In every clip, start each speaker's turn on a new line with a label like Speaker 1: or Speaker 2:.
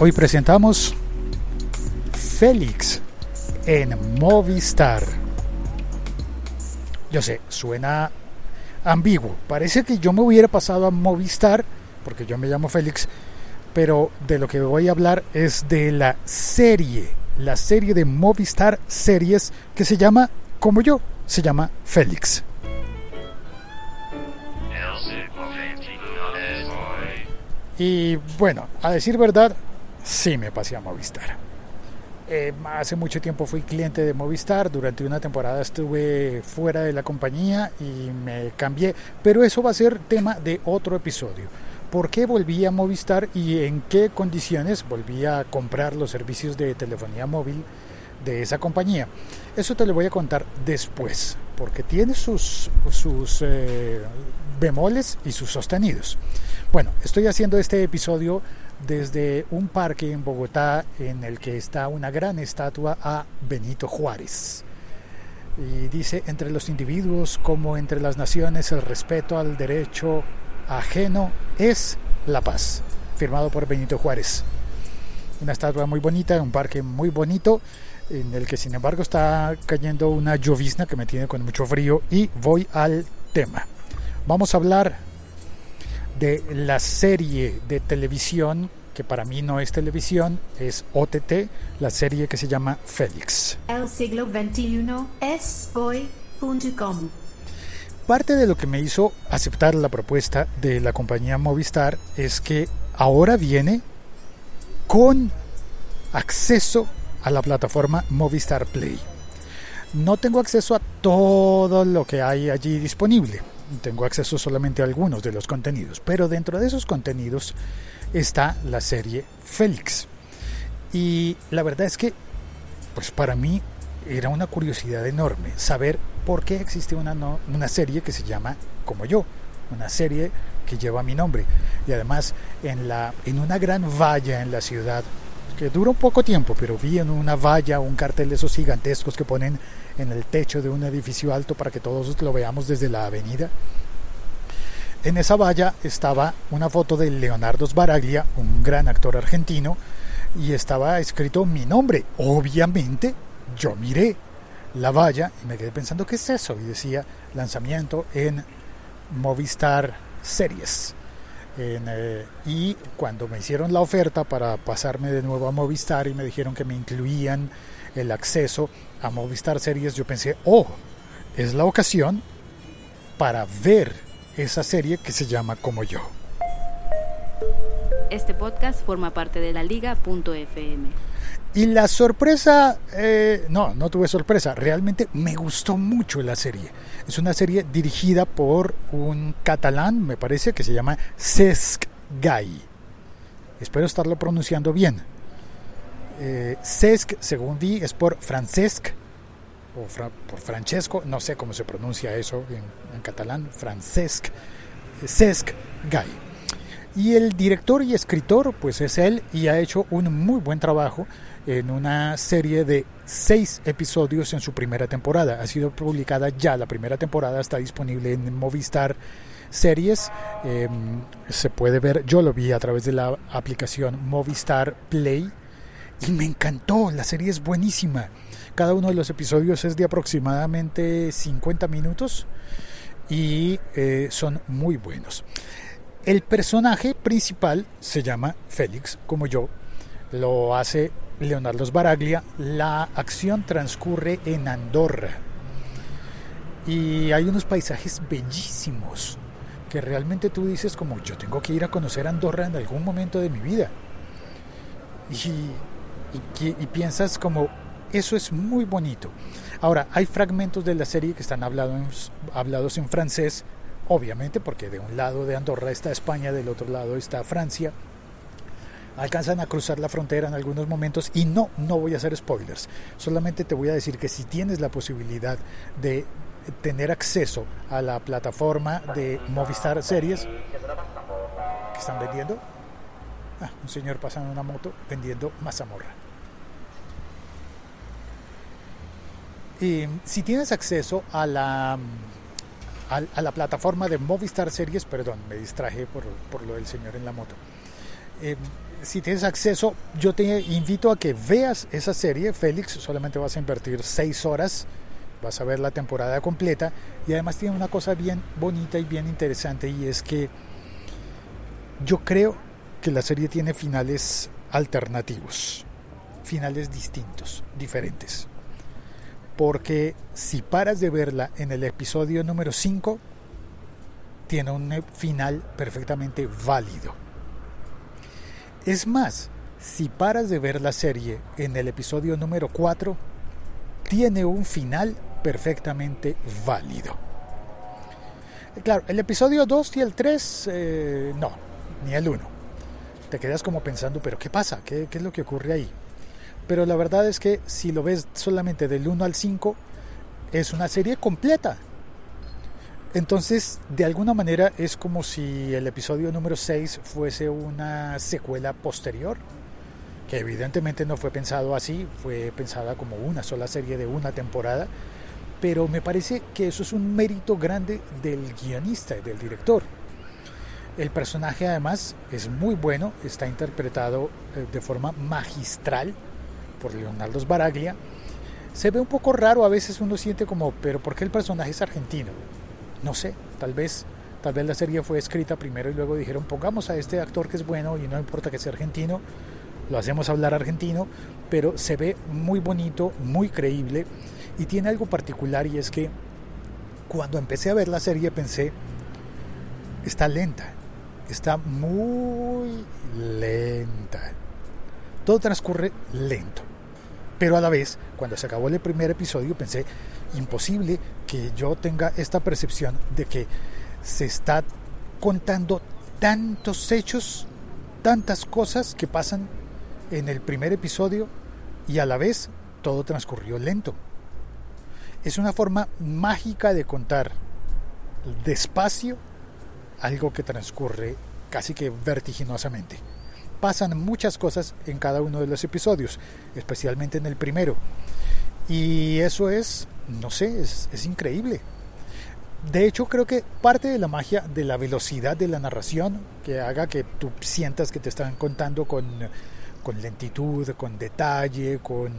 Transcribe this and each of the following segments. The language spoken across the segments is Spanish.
Speaker 1: Hoy presentamos Félix en Movistar. Yo sé, suena ambiguo. Parece que yo me hubiera pasado a Movistar, porque yo me llamo Félix, pero de lo que voy a hablar es de la serie, la serie de Movistar Series que se llama, como yo, se llama Félix. Y bueno, a decir verdad, sí me pasé a Movistar. Eh, hace mucho tiempo fui cliente de Movistar, durante una temporada estuve fuera de la compañía y me cambié, pero eso va a ser tema de otro episodio. ¿Por qué volví a Movistar y en qué condiciones volví a comprar los servicios de telefonía móvil de esa compañía? Eso te lo voy a contar después, porque tiene sus, sus eh, bemoles y sus sostenidos. Bueno, estoy haciendo este episodio desde un parque en Bogotá en el que está una gran estatua a Benito Juárez. Y dice, entre los individuos como entre las naciones, el respeto al derecho ajeno es la paz. Firmado por Benito Juárez. Una estatua muy bonita, un parque muy bonito, en el que sin embargo está cayendo una llovizna que me tiene con mucho frío y voy al tema. Vamos a hablar de la serie de televisión que para mí no es televisión, es OTT, la serie que se llama Félix.
Speaker 2: El siglo XXI es hoy.com.
Speaker 1: Parte de lo que me hizo aceptar la propuesta de la compañía Movistar es que ahora viene con acceso a la plataforma Movistar Play. No tengo acceso a todo lo que hay allí disponible tengo acceso solamente a algunos de los contenidos, pero dentro de esos contenidos está la serie Félix. Y la verdad es que, pues para mí era una curiosidad enorme saber por qué existe una, una serie que se llama Como yo, una serie que lleva mi nombre. Y además en, la, en una gran valla en la ciudad, que dura un poco tiempo, pero vi en una valla un cartel de esos gigantescos que ponen en el techo de un edificio alto para que todos lo veamos desde la avenida. En esa valla estaba una foto de Leonardo Sbaraglia, un gran actor argentino, y estaba escrito mi nombre. Obviamente, yo miré la valla y me quedé pensando, ¿qué es eso? Y decía lanzamiento en Movistar Series. Eh, y cuando me hicieron la oferta para pasarme de nuevo a Movistar y me dijeron que me incluían el acceso a Movistar Series, yo pensé, oh, es la ocasión para ver esa serie que se llama Como yo.
Speaker 3: Este podcast forma parte de la liga.fm.
Speaker 1: Y la sorpresa, eh, no, no tuve sorpresa, realmente me gustó mucho la serie. Es una serie dirigida por un catalán, me parece, que se llama Cesc Gai. Espero estarlo pronunciando bien. Eh, Cesc, según vi, es por Francesc o por Francesco, no sé cómo se pronuncia eso en, catalán, Francesc, Cesc Gai. Y el director y escritor, pues es él y ha hecho un muy buen trabajo en una serie de seis episodios en su primera temporada. Ha sido publicada ya la primera temporada, está disponible en Movistar Series. Em, se puede ver, yo lo vi a través de la aplicación Movistar Play y me encantó, la serie es buenísima. Cada uno de los episodios es de aproximadamente 50 minutos y eh, son muy buenos. El personaje principal se llama Félix, como yo, lo hace Leonardo Sbaraglia. La acción transcurre en Andorra y hay unos paisajes bellísimos que realmente tú dices como yo tengo que ir a conocer Andorra en algún momento de mi vida. Y y, piensas como, eso es muy bonito. Ahora, hay fragmentos de la serie que están hablados hablados en francés, obviamente, porque de un lado de Andorra está España, del otro lado está Francia. Alcanzan a cruzar la frontera en algunos momentos y no, no voy a hacer spoilers. Solamente te voy a decir que si tienes la posibilidad de tener acceso a la plataforma de Movistar Series que están vendiendo, Ah, un señor pasando una moto vendiendo mazamorra. Y si tienes acceso a la, a, la plataforma de Movistar Series, perdón, me distraje por, lo del señor en la moto. Eh, si tienes acceso, yo te invito a que veas esa serie. Félix, solamente vas a invertir seis horas, vas a ver la temporada completa y además tiene una cosa bien bonita y bien interesante y es que yo creo que la serie tiene finales alternativos, finales distintos, diferentes. Porque si paras de verla en el episodio número 5, tiene un final perfectamente válido. Es más, si paras de ver la serie en el episodio número 4, tiene un final perfectamente válido. Claro, el episodio 2 y el 3, eh, no, ni el 1. Te quedas como pensando, pero ¿qué pasa? ¿Qué, ¿Qué, es lo que ocurre ahí? Pero la verdad es que si lo ves solamente del 1 al 5, es una serie completa. Entonces, de alguna manera es como si el episodio número 6 fuese una secuela posterior, que evidentemente no fue pensado así, fue pensada como una sola serie de una temporada, pero me parece que eso es un mérito grande del guionista y del director. El personaje además es muy bueno, está interpretado eh, de forma magistral por Leonardo Sbaraglia. Se ve un poco raro, a veces uno siente como, pero ¿por qué el personaje es argentino? No sé, tal vez, tal vez la serie fue escrita primero y luego dijeron pongamos a este actor que es bueno y no importa que sea argentino, lo hacemos hablar argentino, pero se ve muy bonito, muy creíble y tiene algo particular y es que cuando empecé a ver la serie pensé, está lenta, está muy lenta. Todo transcurre lento. Pero a la vez, cuando se acabó el primer episodio, pensé, imposible que yo tenga esta percepción de que se está contando tantos hechos, tantas cosas que pasan en el primer episodio y a la vez todo transcurrió lento. Es una forma mágica de contar despacio algo que transcurre casi que vertiginosamente. Pasan muchas cosas en cada uno de los episodios, especialmente en el primero. Y eso es, no sé, es, increíble. De hecho, creo que parte de la magia de la velocidad de la narración, que haga que tú sientas que te están contando con, lentitud, con detalle, con,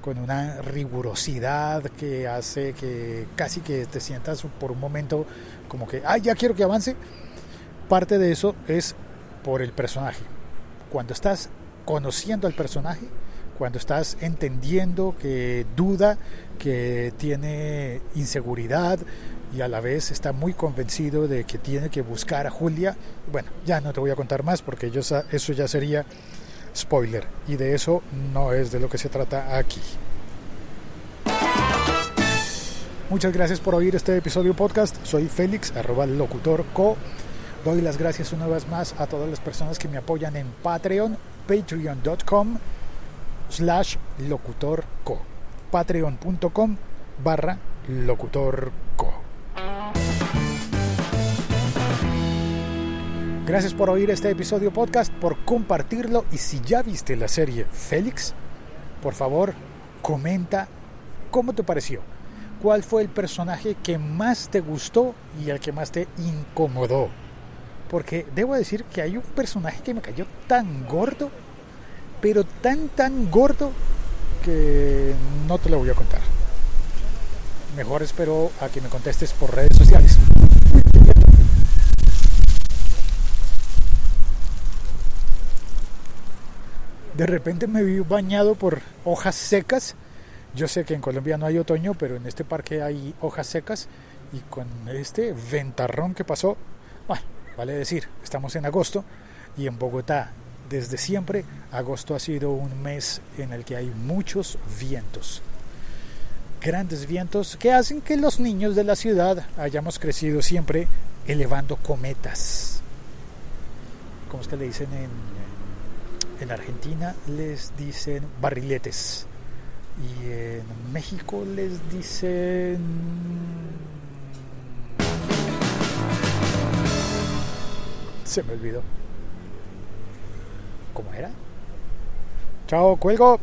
Speaker 1: con una rigurosidad que hace que casi que te sientas por un momento como que, ay, ya quiero que avance. Parte de eso es por el personaje. Cuando estás conociendo al personaje, cuando estás entendiendo que duda, que tiene inseguridad y a la vez está muy convencido de que tiene que buscar a Julia. Bueno, ya no te voy a contar más porque yo, eso ya sería spoiler y de eso no es de lo que se trata aquí. Muchas gracias por oír este episodio podcast. Soy Félix, arroba locutorco. Doy las gracias una vez más a todas las personas que me apoyan en Patreon, patreon.com slash locutorco. Patreon.com barra locutorco. Gracias por oír este episodio podcast, por compartirlo y si ya viste la serie Félix, por favor comenta cómo te pareció. ¿Cuál fue el personaje que más te gustó y el que más te incomodó? Porque debo decir que hay un personaje que me cayó tan gordo pero tan, tan gordo que no te lo voy a contar. Mejor espero a que me contestes por redes sociales. De repente me vi bañado por hojas secas. Yo sé que en Colombia no hay otoño, pero en este parque hay hojas secas. Y con este ventarrón que pasó, bueno, vale decir, estamos en agosto y en Bogotá desde siempre, agosto ha sido un mes en el que hay muchos vientos. Grandes vientos que hacen que los niños de la ciudad hayamos crecido siempre elevando cometas. ¿Cómo es que le dicen en, en Argentina? Les dicen barriletes. Y en México les dicen... Se me olvidó. ¿Cómo era? Chao, cuelgo.